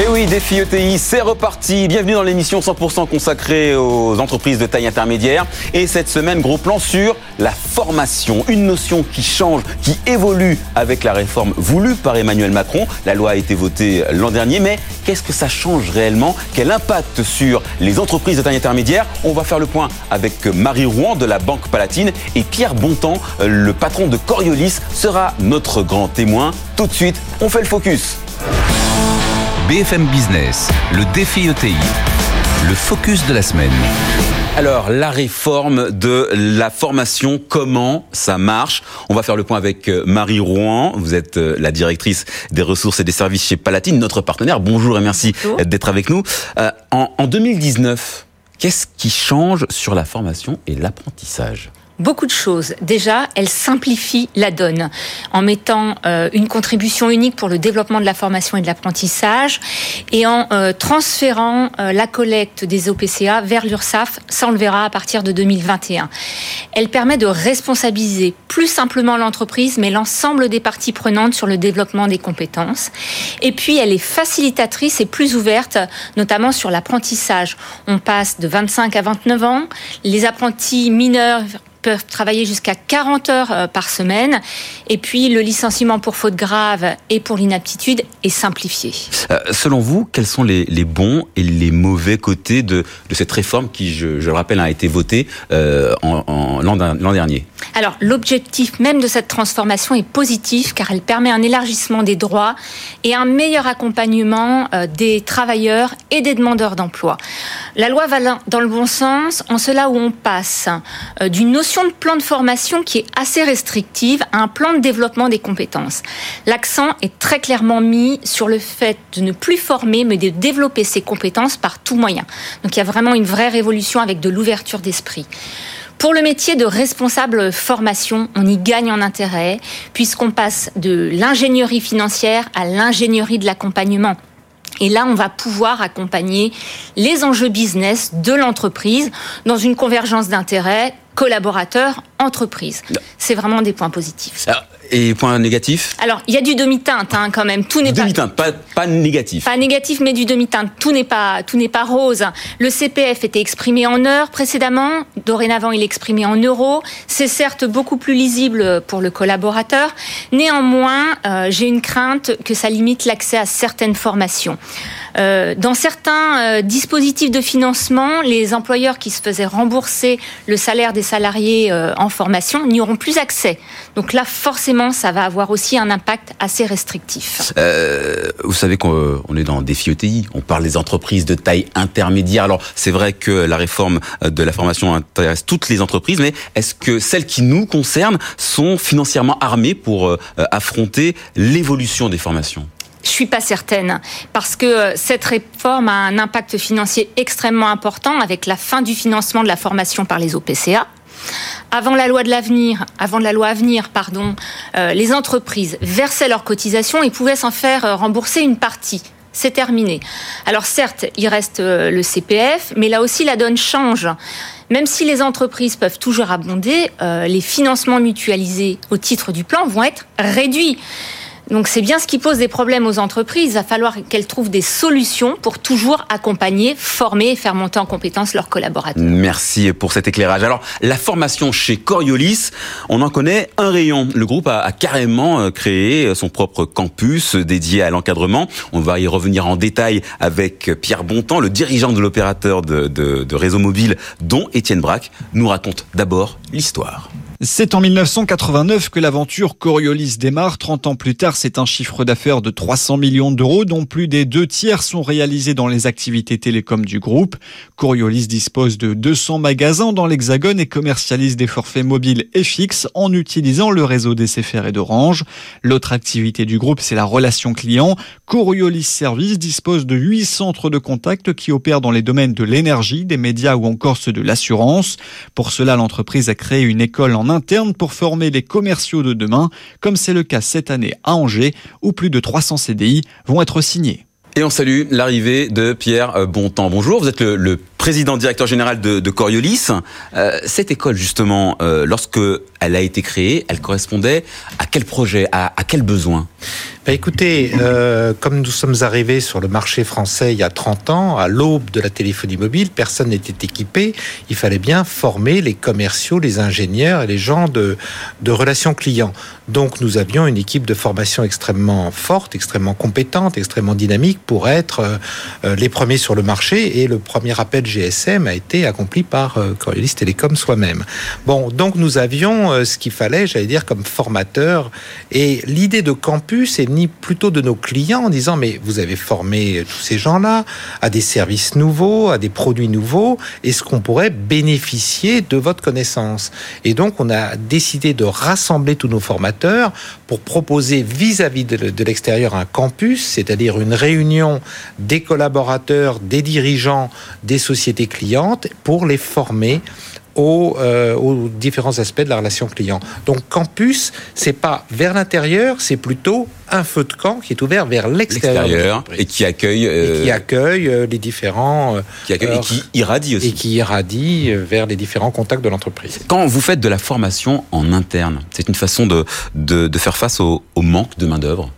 Et oui, défi ETI, c'est reparti. Bienvenue dans l'émission 100% consacrée aux entreprises de taille intermédiaire. Et cette semaine, gros plan sur la formation. Une notion qui change, qui évolue avec la réforme voulue par Emmanuel Macron. La loi a été votée l'an dernier, mais qu'est-ce que ça change réellement? Quel impact sur les entreprises de taille intermédiaire? On va faire le point avec Marie Rouen de la Banque Palatine et Pierre Bontemps, le patron de Coriolis, sera notre grand témoin. Tout de suite, on fait le focus. BFM Business, le défi ETI, le focus de la semaine. Alors, la réforme de la formation, comment ça marche? On va faire le point avec euh, Marie Rouen. Vous êtes euh, la directrice des ressources et des services chez Palatine, notre partenaire. Bonjour et merci d'être avec nous. Euh, en, en 2019, qu'est-ce qui change sur la formation et l'apprentissage? Beaucoup de choses. Déjà, elle simplifie la donne en mettant euh, une contribution unique pour le développement de la formation et de l'apprentissage et en euh, transférant euh, la collecte des OPCA vers l'URSSAF. Ça, on le verra à partir de 2021. Elle permet de responsabiliser plus simplement l'entreprise, mais l'ensemble des parties prenantes sur le développement des compétences. Et puis, elle est facilitatrice et plus ouverte, notamment sur l'apprentissage. On passe de 25 à 29 ans. Les apprentis mineurs peuvent travailler jusqu'à 40 heures euh, par semaine. Et puis, le licenciement pour faute grave et pour l'inaptitude est simplifié. Euh, selon vous, quels sont les, bons et les mauvais côtés de, de cette réforme qui, je, le rappelle, a été votée euh, en l'an dernier? Alors, l'objectif même de cette transformation est positif car elle permet un élargissement des droits et un meilleur accompagnement euh, des travailleurs et des demandeurs d'emploi. La loi va dans le bon sens en cela où on passe euh, d'une notion de plan de formation qui est assez restrictive à un plan de développement des compétences. L'accent est très clairement mis sur le fait de ne plus former, mais de développer ses compétences par tout moyen. Donc il y a vraiment une vraie révolution avec de l'ouverture d'esprit. Pour le métier de responsable formation, on y gagne en intérêt, puisqu'on passe de l'ingénierie financière à l'ingénierie de l'accompagnement. Et là, on va pouvoir accompagner les enjeux business de l'entreprise dans une convergence d'intérêts collaborateurs, entreprises. C'est vraiment des points positifs. Alors, et points négatifs Alors, il y a du demi-teinte hein, quand même. Tout n'est pas demi-teinte, pas, pas négatif. Pas négatif, mais du demi-teinte. Tout n'est pas tout n'est pas rose. Le CPF était exprimé en heures précédemment. Dorénavant, il est exprimé en euros. C'est certes beaucoup plus lisible pour le collaborateur. Néanmoins, euh, j'ai une crainte que ça limite l'accès à certaines formations. Euh, dans certains euh, dispositifs de financement, les employeurs qui se faisaient rembourser le salaire des salariés en formation n'y auront plus accès. Donc là, forcément, ça va avoir aussi un impact assez restrictif. Euh, vous savez qu'on est dans défi ETI, on parle des entreprises de taille intermédiaire. Alors c'est vrai que la réforme de la formation intéresse toutes les entreprises, mais est-ce que celles qui nous concernent sont financièrement armées pour affronter l'évolution des formations? Je suis pas certaine parce que cette réforme a un impact financier extrêmement important avec la fin du financement de la formation par les OPCA. Avant la loi de l'avenir, avant la loi à venir, pardon, euh, les entreprises versaient leurs cotisations et pouvaient s'en faire rembourser une partie. C'est terminé. Alors certes, il reste le CPF, mais là aussi la donne change. Même si les entreprises peuvent toujours abonder, euh, les financements mutualisés au titre du plan vont être réduits. Donc c'est bien ce qui pose des problèmes aux entreprises. Il va falloir qu'elles trouvent des solutions pour toujours accompagner, former et faire monter en compétence leurs collaborateurs. Merci pour cet éclairage. Alors la formation chez Coriolis, on en connaît un rayon. Le groupe a, carrément créé son propre campus dédié à l'encadrement. On va y revenir en détail avec Pierre Bontemps, le dirigeant de l'opérateur de, de, de réseau mobile, dont Étienne Braque nous raconte d'abord l'histoire. C'est en 1989 que l'aventure Coriolis démarre. 30 ans plus tard, c'est un chiffre d'affaires de 300 millions d'euros, dont plus des deux tiers sont réalisés dans les activités télécom du groupe. Coriolis dispose de 200 magasins dans l'Hexagone et commercialise des forfaits mobiles et fixes en utilisant le réseau d'SFR et d'Orange. L'autre activité du groupe, c'est la relation client. Coriolis Service dispose de 8 centres de contact qui opèrent dans les domaines de l'énergie, des médias ou encore ceux de l'assurance. Pour cela, l'entreprise a créé une école en interne pour former les commerciaux de demain, comme c'est le cas cette année à Angers, où plus de 300 CDI vont être signés. Et on salue l'arrivée de Pierre Bontemps. Bonjour, vous êtes le, président directeur général de, de Coriolis. Euh, cette école, justement, euh, lorsque elle a été créée, elle correspondait à quel projet, à, quel besoin? Bah écoutez, euh, comme nous sommes arrivés sur le marché français il y a 30 ans, à l'aube de la téléphonie mobile, personne n'était équipé. Il fallait bien former les commerciaux, les ingénieurs et les gens de, de relations clients. Donc nous avions une équipe de formation extrêmement forte, extrêmement compétente, extrêmement dynamique pour être euh, les premiers sur le marché. Et le premier appel GSM a été accompli par euh, Coriolis Télécom soi-même. Bon, donc nous avions euh, ce qu'il fallait, j'allais dire, comme formateur. Et l'idée de campus est ni plutôt de nos clients en disant mais vous avez formé tous ces gens-là à des services nouveaux, à des produits nouveaux, est-ce qu'on pourrait bénéficier de votre connaissance? Et donc on a décidé de rassembler tous nos formateurs pour proposer vis-à-vis de l'extérieur un campus, c'est-à-dire une réunion des collaborateurs, des dirigeants, des sociétés clientes pour les former aux, euh, aux, différents aspects de la relation client. Donc campus, c'est pas vers l'intérieur, c'est plutôt un feu de camp qui est ouvert vers l'extérieur et qui accueille euh... et qui accueille euh, les différents euh, qui accueille, et qui irradie aussi et qui irradie vers les différents contacts de l'entreprise. Quand vous faites de la formation en interne, c'est une façon de, de, de faire face au, au manque de main d'œuvre.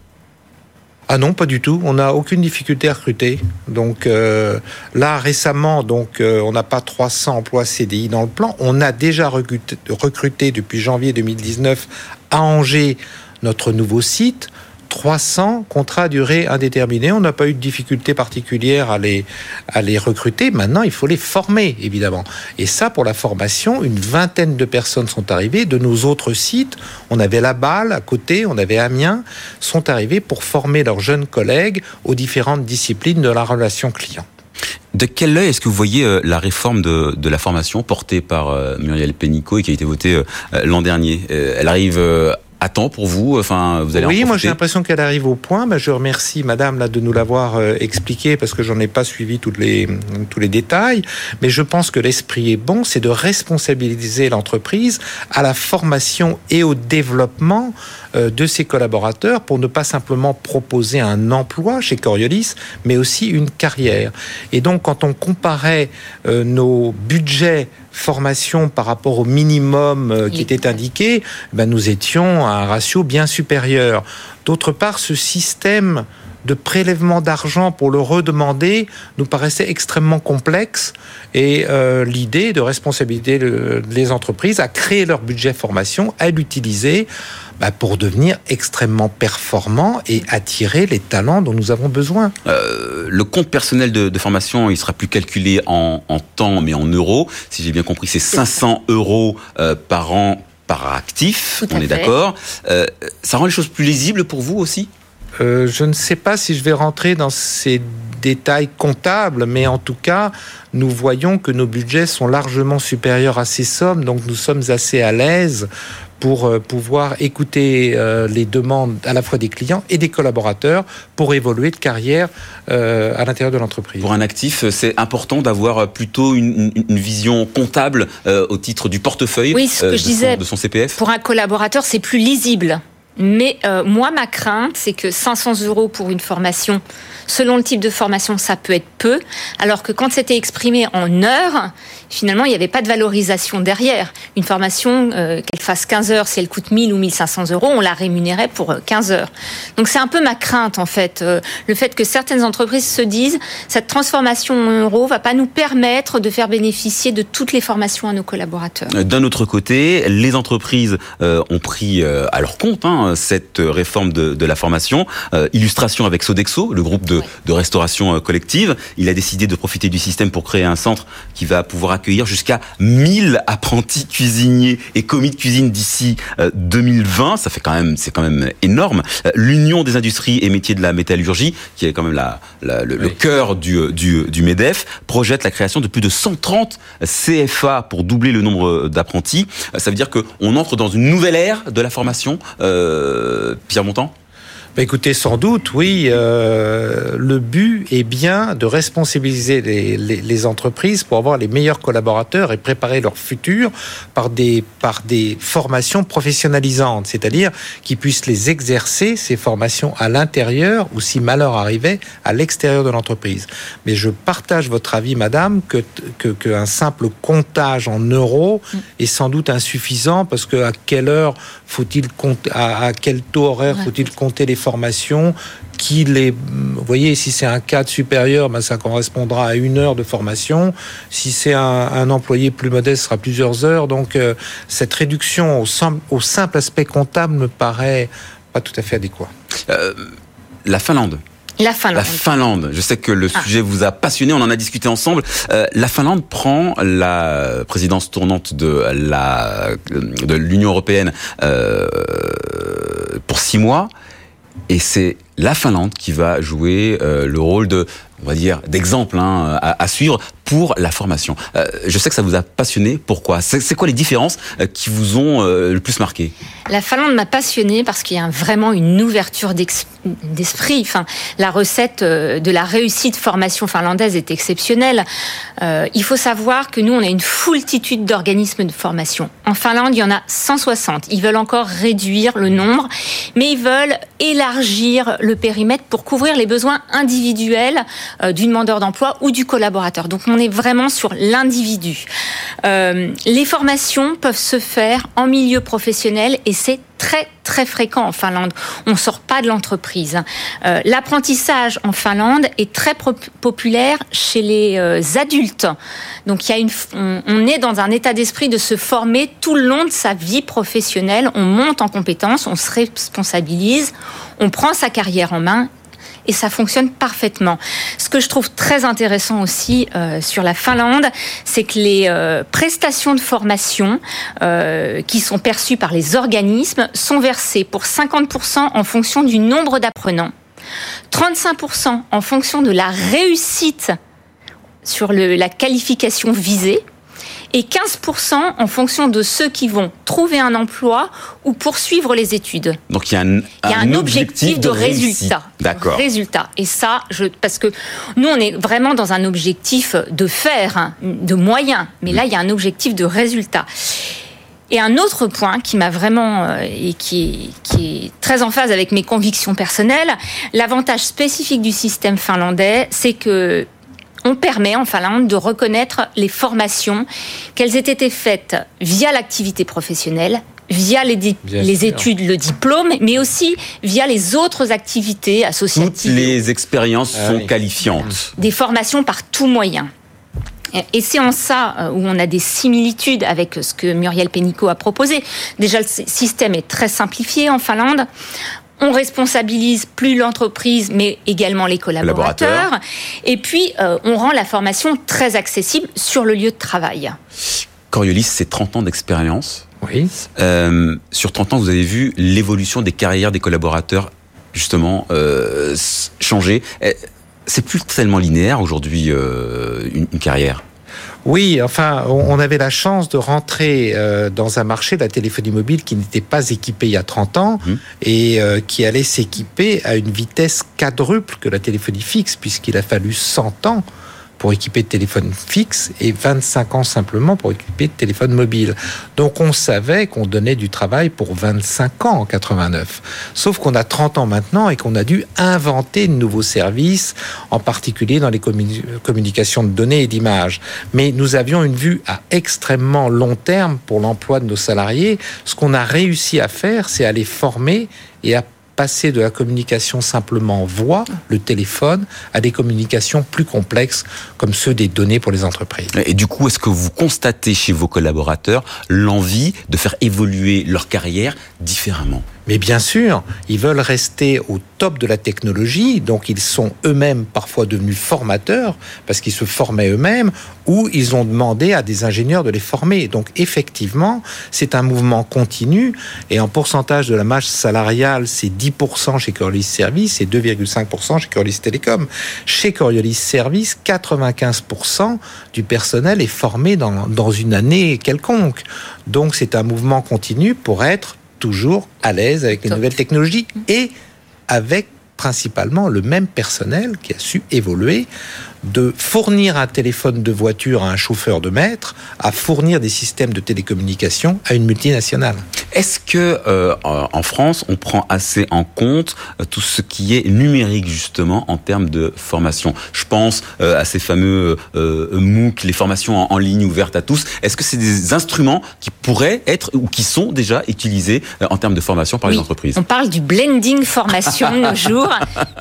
Ah non, pas du tout. On n'a aucune difficulté à recruter. Donc euh, là, récemment, donc euh, on n'a pas 300 emplois CDI dans le plan. On a déjà recruté, recruté depuis janvier 2019 à Angers notre nouveau site. 300 contrats à durée indéterminée. On n'a pas eu de difficulté particulière à les, à les recruter. Maintenant, il faut les former, évidemment. Et ça, pour la formation, une vingtaine de personnes sont arrivées. De nos autres sites, on avait La à côté, on avait Amiens, sont arrivés pour former leurs jeunes collègues aux différentes disciplines de la relation client. De quel œil est-ce que vous voyez euh, la réforme de, de, la formation portée par euh, Muriel Pénicaud et qui a été votée euh, l'an dernier? Elle arrive à temps pour vous Enfin, vous allez Oui, moi j'ai l'impression qu'elle arrive au point. Ben, je remercie Madame là de nous l'avoir euh, expliqué parce que j'en ai pas suivi toutes les, tous les détails. Mais je pense que l'esprit est bon, c'est de responsabiliser l'entreprise à la formation et au développement de ses collaborateurs pour ne pas simplement proposer un emploi chez Coriolis, mais aussi une carrière. Et donc, quand on comparait euh, nos budgets formation par rapport au minimum euh, qui était indiqué, ben nous étions à un ratio bien supérieur. D'autre part, ce système de prélèvement d'argent pour le redemander nous paraissait extrêmement complexe et euh, l'idée de responsabiliser le, les entreprises à créer leur budget formation, à l'utiliser bah, pour devenir extrêmement performants et attirer les talents dont nous avons besoin. Euh, le compte personnel de, de, formation, il sera plus calculé en, en temps mais en euros. Si j'ai bien compris, c'est 500 euros euh, par an par actif, on est d'accord. Euh, ça rend les choses plus lisibles pour vous aussi? Euh, je ne sais pas si je vais rentrer dans ces détails comptables, mais en tout cas, nous voyons que nos budgets sont largement supérieurs à ces sommes, donc nous sommes assez à l'aise pour euh, pouvoir écouter euh, les demandes à la fois des clients et des collaborateurs pour évoluer de carrière euh, à l'intérieur de l'entreprise. Pour un actif, c'est important d'avoir plutôt une, une, vision comptable euh, au titre du portefeuille oui, ce que de, je disais, son, de son CPF. Pour un collaborateur, c'est plus lisible. Mais euh, moi, ma crainte, c'est que 500 euros pour une formation, selon le type de formation, ça peut être peu, alors que quand c'était exprimé en heures, finalement, il n'y avait pas de valorisation derrière. Une formation, euh, qu'elle fasse 15 heures, si elle coûte 1000 ou 1500 euros, on la rémunérait pour 15 heures. Donc c'est un peu ma crainte, en fait, euh, le fait que certaines entreprises se disent, cette transformation en euros va pas nous permettre de faire bénéficier de toutes les formations à nos collaborateurs. D'un autre côté, les entreprises euh, ont pris à leur compte hein, cette réforme de la formation. illustration avec Sodexo, le groupe de, ouais. de restauration collective. Il a décidé de profiter du système pour créer un centre qui va pouvoir accueillir jusqu'à 1000 apprentis cuisiniers et commis de cuisine d'ici euh, 2020. Ça fait quand même, c'est quand même énorme. L'Union des industries et métiers de la métallurgie, qui est quand même la, la le, oui. le, cœur du, du, du, MEDEF, projette la création de plus de 130 CFA pour doubler le nombre d'apprentis. Ça veut dire qu'on entre dans une nouvelle ère de la formation. Euh, Pierre Montant bah, écoutez, sans doute, oui. Euh, le but est bien de responsabiliser les, les, entreprises pour avoir les meilleurs collaborateurs et préparer leur futur par des, par des formations professionnalisantes, c'est-à-dire qu'ils puissent les exercer, ces formations, à l'intérieur ou, si malheur arrivait, à l'extérieur de l'entreprise. Mais je partage votre avis, madame, que qu'un que simple comptage en euros mm. est sans doute insuffisant parce que à quelle heure faut-il compter, à, à, quel taux horaire faut-il compter les formations qui les, vous voyez, si c'est un cadre supérieur, ben ça correspondra à une heure de formation. Si c'est un, employé plus modeste, ce sera plusieurs heures. Donc, euh, cette réduction au, au, simple aspect comptable me paraît pas tout à fait adéquat. Euh, la Finlande. La Finlande. La Finlande. Je sais que le ah. sujet vous a passionné. On en a discuté ensemble. Euh, la Finlande prend la présidence tournante de la de l'Union européenne euh, pour six mois. Et c'est la Finlande qui va jouer euh, le rôle de, on va dire, d'exemple hein, à, suivre pour la formation. Euh, je sais que ça vous a passionné. Pourquoi? C'est quoi les différences euh, qui vous ont le plus marqué? La Finlande m'a passionné parce qu'il y a vraiment une ouverture d'esprit. Enfin, la recette de la réussite formation finlandaise est exceptionnelle. il faut savoir que nous, on a une foultitude d'organismes de formation. En Finlande, il y en a 160. Ils veulent encore réduire le nombre, mais ils veulent élargir le périmètre pour couvrir les besoins individuels euh, du demandeur d'emploi ou du collaborateur. Donc on est vraiment sur l'individu. Euh, les formations peuvent se faire en milieu professionnel et c'est très très fréquent en Finlande. On sort pas de l'entreprise. Euh, l'apprentissage en Finlande est très populaire chez les adultes. Donc il y a une, on est dans un état d'esprit de se former tout le long de sa vie professionnelle. On monte en compétences, on se responsabilise, on prend sa carrière en main et ça fonctionne parfaitement. Ce que je trouve très intéressant aussi euh, sur la Finlande, c'est que les euh, prestations de formation euh, qui sont perçues par les organismes sont versées pour 50% en fonction du nombre d'apprenants, 35% en fonction de la réussite sur la qualification visée, et 15% en fonction de ceux qui vont trouver un emploi ou poursuivre les études. Donc il y a un, objectif, de, résultat. D'accord. Résultat. Et ça, je, parce que nous, on est vraiment dans un objectif de faire, hein, de moyens. Mais là, il y a un objectif de résultat. Et un autre point qui m'a vraiment euh, et qui qui est très en phase avec mes convictions personnelles, l'avantage spécifique du système finlandais, c'est que on permet en Finlande de reconnaître les formations, qu'elles aient été faites via l'activité professionnelle, via les, les études, le diplôme, mais aussi via les autres activités associatives. Toutes les expériences ah sont qualifiantes. Des formations par tout moyen. Et c'est en ça euh, où on a des similitudes avec ce que Muriel Pénicaud a proposé. Déjà, le système est très simplifié en Finlande on responsabilise plus l'entreprise, mais également les collaborateurs. Et puis, euh, on rend la formation très accessible sur le lieu de travail. Coriolis, c'est 30 ans d'expérience. Oui. Euh, sur 30 ans, vous avez vu l'évolution des carrières des collaborateurs, justement, euh, changer. C'est plus tellement linéaire aujourd'hui, une carrière. Oui, enfin, on avait la chance de rentrer euh, dans un marché de la téléphonie mobile qui n'était pas équipé il y a 30 ans mmh. et euh, qui allait s'équiper à une vitesse quadruple que la téléphonie fixe, puisqu'il a fallu 100 ans pour équiper de téléphone fixe et 25 ans simplement pour équiper de téléphone mobile. Donc on savait qu'on donnait du travail pour 25 ans en 89. Sauf qu'on a 30 ans maintenant et qu'on a dû inventer de nouveaux services, en particulier dans les communications de données et d'images. Mais nous avions une vue à extrêmement long terme pour l'emploi de nos salariés. Ce qu'on a réussi à faire, c'est à les former et à passer de la communication simplement voix, le téléphone, à des communications plus complexes comme ceux des données pour les entreprises. Et du coup, est-ce que vous constatez chez vos collaborateurs l'envie de faire évoluer leur carrière différemment? Mais bien sûr, ils veulent rester au top de la technologie, donc ils sont eux-mêmes parfois devenus formateurs, parce qu'ils se formaient eux-mêmes, ou ils ont demandé à des ingénieurs de les former. Donc effectivement, c'est un mouvement continu, et en pourcentage de la masse salariale, c'est 10% chez Coriolis Service et 2,5% chez Coriolis Télécom. Chez Coriolis Service, 95% du personnel est formé dans, dans une année quelconque. Donc c'est un mouvement continu pour être toujours à l'aise avec les nouvelles technologies et avec principalement le même personnel qui a su évoluer de fournir un téléphone de voiture à un chauffeur de maître à fournir des systèmes de télécommunication à une multinationale. Est-ce que euh, en France, on prend assez en compte euh, tout ce qui est numérique justement en termes de formation? Je pense euh, à ces fameux MOOC, les formations en, ligne ouvertes à tous. Est-ce que c'est des instruments qui pourraient être ou qui sont déjà utilisés en termes de formation par les entreprises? On parle du blending formation de nos jours.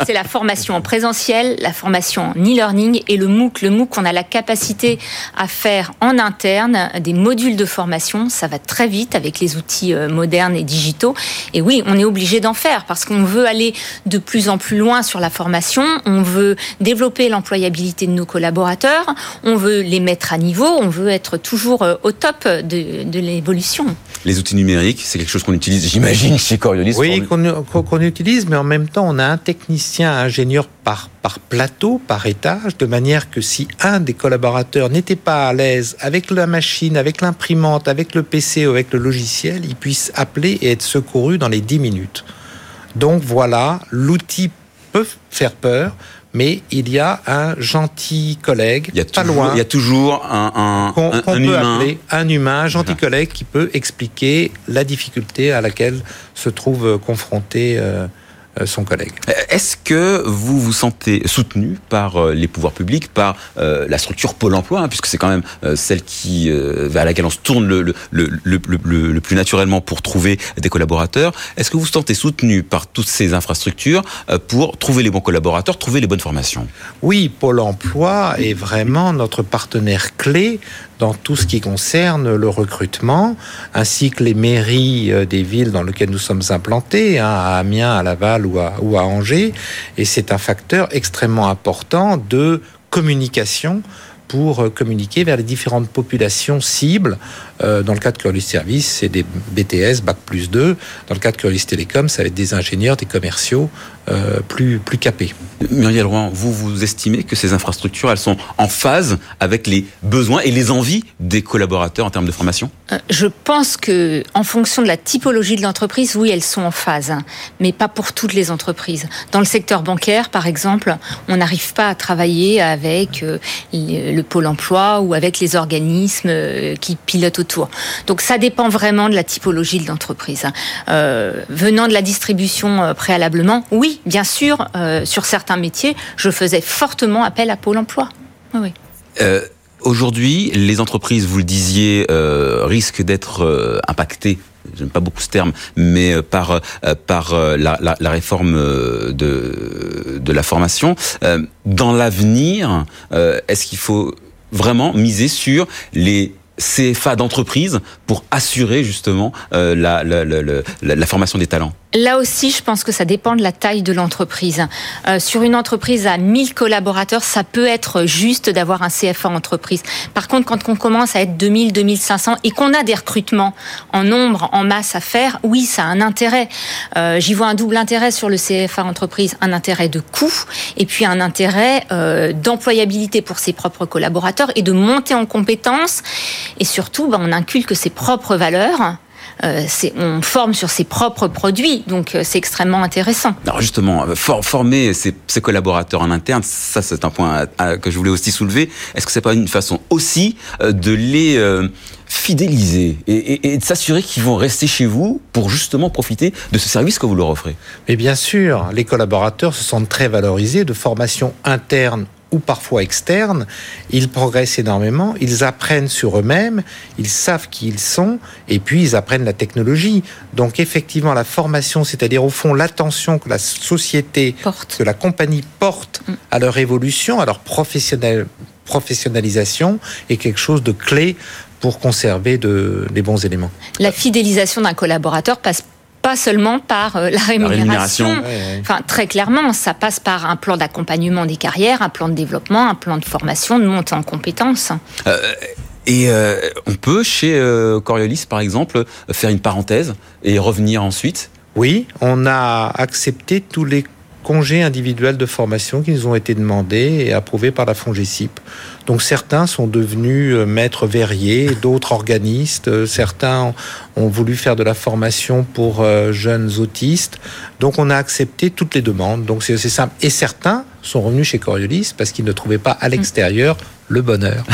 C'est la formation en présentiel, la formation en e-learning et le MOOC. Le MOOC, on a la capacité à faire en interne des modules de formation. Ça va très vite avec les outils euh, modernes et digitaux. Et oui, on est obligé d'en faire parce qu'on veut aller de plus en plus loin sur la formation. On veut développer l'employabilité de nos collaborateurs. On veut les mettre à niveau. On veut être toujours euh, au top de, de l'évolution. Les outils numériques, c'est quelque chose qu'on utilise, j'imagine, chez Coriolis. Oui, qu'on utilise, mais en même temps, on a un technicien, un ingénieur par, par plateau, par étage, de manière que si un des collaborateurs n'était pas à l'aise avec la machine, avec l'imprimante, avec le PC ou avec le logiciel, il puisse appeler et être secouru dans les 10 minutes. Donc voilà, l'outil peut faire peur, mais il y a un gentil collègue, il pas loin. Il y a toujours un, un, humain. un humain, un gentil collègue qui peut expliquer la difficulté à laquelle se trouve confronté euh, son collègue. Euh, est-ce que vous vous sentez soutenu par euh, les pouvoirs publics, par la structure Pôle Emploi, hein, puisque c'est quand même celle qui vers laquelle on se tourne le, le, le, le, plus naturellement pour trouver des collaborateurs Est-ce que vous vous sentez soutenu par toutes ces infrastructures pour trouver les bons collaborateurs, trouver les bonnes formations? Oui, Pôle Emploi est vraiment notre partenaire clé dans tout ce qui concerne le recrutement, ainsi que les mairies euh, des villes dans lesquelles nous sommes implantés, hein, à Amiens, à Laval ou à, Angers. Et c'est un facteur extrêmement important de communication pour euh, communiquer vers les différentes populations cibles. Euh, dans le cas de Curlis Service, c'est des BTS, Bac plus 2. Dans le cas de Curlis Télécom, ça va être des ingénieurs, des commerciaux plus, plus capés. Muriel Rouen, vous, vous estimez que ces infrastructures, elles sont en phase avec les besoins et les envies des collaborateurs en termes de formation? Je pense que, en fonction de la typologie de l'entreprise, oui, elles sont en phase, hein, mais pas pour toutes les entreprises. Dans le secteur bancaire, par exemple, on n'arrive pas à travailler avec le le pôle emploi ou avec les organismes euh, qui pilotent autour. Donc ça dépend vraiment de la typologie de l'entreprise. Euh, venant de la distribution euh, préalablement, oui, bien sûr, sur certains métiers, je faisais fortement appel à pôle emploi. Oui. Aujourd'hui, les entreprises, vous le disiez, risquent d'être impactées j'aime pas beaucoup ce terme, mais par par la, réforme de de la formation. Dans l'avenir, est-ce qu'il faut vraiment miser sur les CFA d'entreprise pour assurer justement euh, la, la, formation des talents? Là aussi, je pense que ça dépend de la taille de l'entreprise. Euh, sur une entreprise à 1000 collaborateurs, ça peut être juste d'avoir un CFA entreprise. Par contre, quand on commence à être 2000, 2500 et qu'on a des recrutements en nombre, en masse à faire, oui, ça a un intérêt. Euh, J'y vois un double intérêt sur le CFA entreprise, un intérêt de coût et puis un intérêt euh, d'employabilité pour ses propres collaborateurs et de monter en compétences. Et surtout, ben, on inculque ses propres valeurs euh, on forme sur ses propres produits, donc euh, c'est extrêmement intéressant. Alors justement, euh, former ses, collaborateurs en interne, ça c'est un point que je voulais aussi soulever. Est-ce que c'est pas une façon aussi de les fidéliser et, de s'assurer qu'ils vont rester chez vous pour justement profiter de ce service que vous leur offrez? Mais bien sûr, les collaborateurs se sentent très valorisés de formation interne ou parfois externes, ils progressent énormément, ils apprennent sur eux-mêmes, ils savent qui ils sont, et puis ils apprennent la technologie. Donc effectivement, la formation, c'est-à-dire au fond l'attention que la société, que la compagnie porte mm. à leur évolution, à leur professionnalisation, est quelque chose de clé pour conserver de, des bons éléments. La fidélisation d'un collaborateur passe pas seulement par euh, la rémunération. Enfin, très clairement, ça passe par un plan d'accompagnement des carrières, un plan de développement, un plan de formation, de montée en compétences. Euh, et euh, on peut, chez Coriolis, par exemple, faire une parenthèse et revenir ensuite? Oui, on a accepté tous les congés individuels de formation qui nous ont été demandés et approuvés par la FONGECIP. Donc certains sont devenus euh, maîtres verriers, d'autres organistes, euh, certains ont voulu faire de la formation pour euh, jeunes autistes. Donc on a accepté toutes les demandes. Donc c'est simple. Et certains sont revenus chez Coriolis parce qu'ils ne trouvaient pas à l'extérieur le bonheur.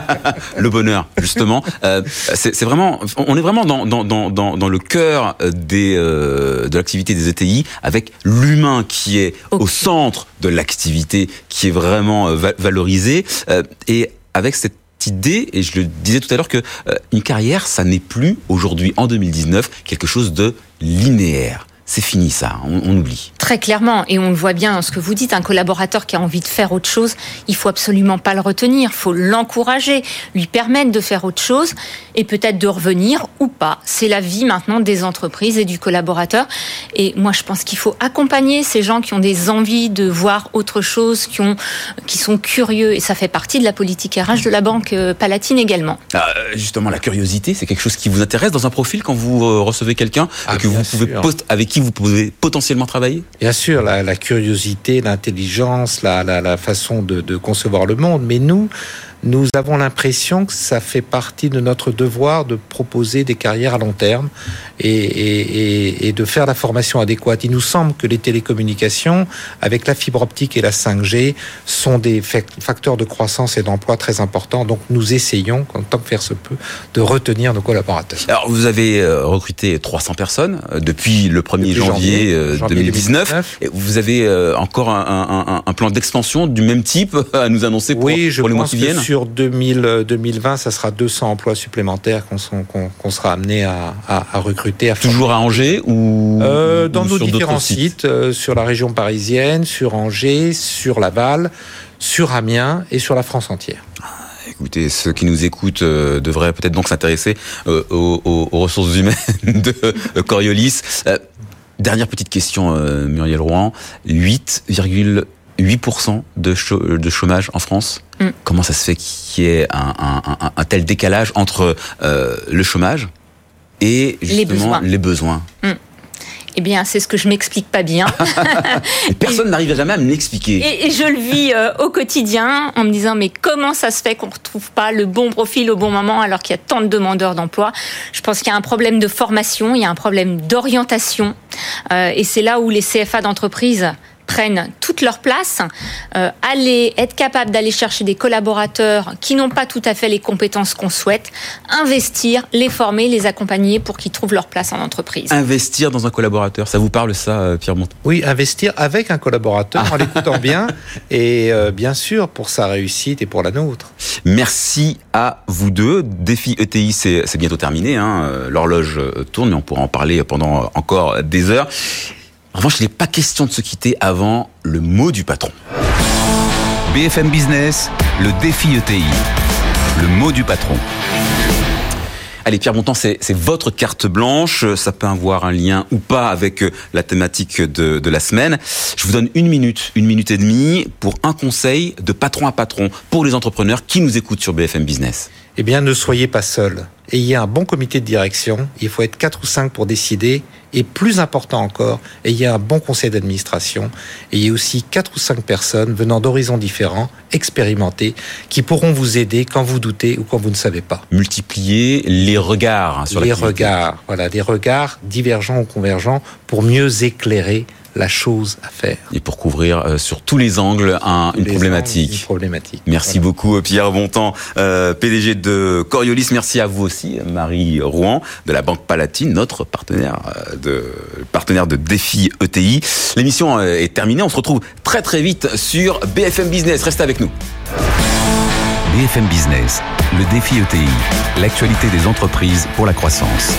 le bonheur, justement. Euh, c'est vraiment, on est vraiment dans, dans, dans, dans le cœur des, euh, de l'activité des ETI, avec l'humain qui est au centre de l'activité, qui est vraiment euh, valorisé, euh, et avec cette idée, et je le disais tout à l'heure, que euh, une carrière, ça n'est plus aujourd'hui, en 2019, quelque chose de linéaire c'est fini ça, on, oublie. Très clairement, et on le voit bien dans ce que vous dites, un collaborateur qui a envie de faire autre chose, il faut absolument pas le retenir, il faut l'encourager, lui permettre de faire autre chose et peut-être de revenir ou pas. C'est la vie maintenant des entreprises et du collaborateur. Et moi, je pense qu'il faut accompagner ces gens qui ont des envies de voir autre chose, qui, ont, qui sont curieux, et ça fait partie de la politique RH de la Banque euh, Palatine également. Ah, justement, la curiosité, c'est quelque chose qui vous intéresse dans un profil quand vous euh, recevez quelqu'un ah, que vous pouvez poster avec vous pouvez potentiellement travailler Bien sûr, la, curiosité, l'intelligence, la, façon de, concevoir le monde. Mais nous, nous avons l'impression que ça fait partie de notre devoir de proposer des carrières à long terme et, de faire la formation adéquate. Il nous semble que les télécommunications, avec la fibre optique et la 5G, sont des facteurs de croissance et d'emploi très importants. Donc nous essayons, en tant que faire se peut, de retenir nos collaborateurs. Alors vous avez euh, recruté 300 personnes euh, depuis le 1er janvier, 2019. Euh, et vous avez encore un, plan d'expansion du même type à nous annoncer pour, oui, je pour les mois qui viennent? Sur 2000, 2020, ça sera 200 emplois supplémentaires qu'on sera amené à, recruter. À Toujours à Angers ou euh, Dans nos différents sites, euh, sur la région parisienne, sur Angers, sur Laval, sur Amiens et sur la France entière. Ah, écoutez, ceux qui nous écoutent euh, devraient peut-être donc s'intéresser aux, ressources humaines de Coriolis. dernière petite question, Muriel Rouen. 8, 8% de, chômage en France. Mm. Comment ça se fait qu'il y ait un, tel décalage entre euh, le chômage et justement les besoins, mm. Eh bien, c'est ce que je m'explique pas bien. Personne n'arrive jamais à me l'expliquer. Et, je le vis euh, au quotidien en me disant mais comment ça se fait qu'on retrouve pas le bon profil au bon moment alors qu'il y a tant de demandeurs d'emploi? Je pense qu'il y a un problème de formation, il y a un problème d'orientation, euh, et c'est là où les CFA d'entreprise prennent toute leur place, euh, aller être capable d'aller chercher des collaborateurs qui n'ont pas tout à fait les compétences qu'on souhaite, investir, les former, les accompagner pour qu'ils trouvent leur place en entreprise. Investir dans un collaborateur, ça vous parle ça, euh, Pierre Mont Oui, investir avec un collaborateur en l'écoutant bien et euh, bien sûr pour sa réussite et pour la nôtre. Merci à vous deux. Défi ETI, c'est bientôt terminé. Hein. L'horloge tourne et on pourra en parler pendant encore des heures. En revanche, il n'est pas question de se quitter avant le mot du patron. BFM Business, le défi ETI. Le mot du patron. Allez, Pierre Bontemps, c'est votre carte blanche. Ça peut avoir un lien ou pas avec euh, la thématique de, de, la semaine. Je vous donne une minute, une minute et demie pour un conseil de patron à patron pour les entrepreneurs qui nous écoutent sur BFM Business. Eh bien, ne soyez pas seul. Ayez un bon comité de direction. Il faut être quatre ou cinq pour décider. Et plus important encore, ayez un bon conseil d'administration. Ayez aussi quatre ou cinq personnes venant d'horizons différents, expérimentées, qui pourront vous aider quand vous doutez ou quand vous ne savez pas. Multiplier les regards sur les regards, voilà, des regards divergents ou convergents pour mieux éclairer la chose à faire. Et pour couvrir euh, sur tous les angles une, problématique. problématique. Merci beaucoup Pierre Bontemps, euh, PDG de Coriolis. Merci à vous aussi Marie Rouen de la Banque Palatine, notre partenaire euh, de partenaire de Défi ETI. L'émission est terminée. On se retrouve très très vite sur BFM Business. Restez avec nous. BFM Business, le Défi ETI, l'actualité des entreprises pour la croissance.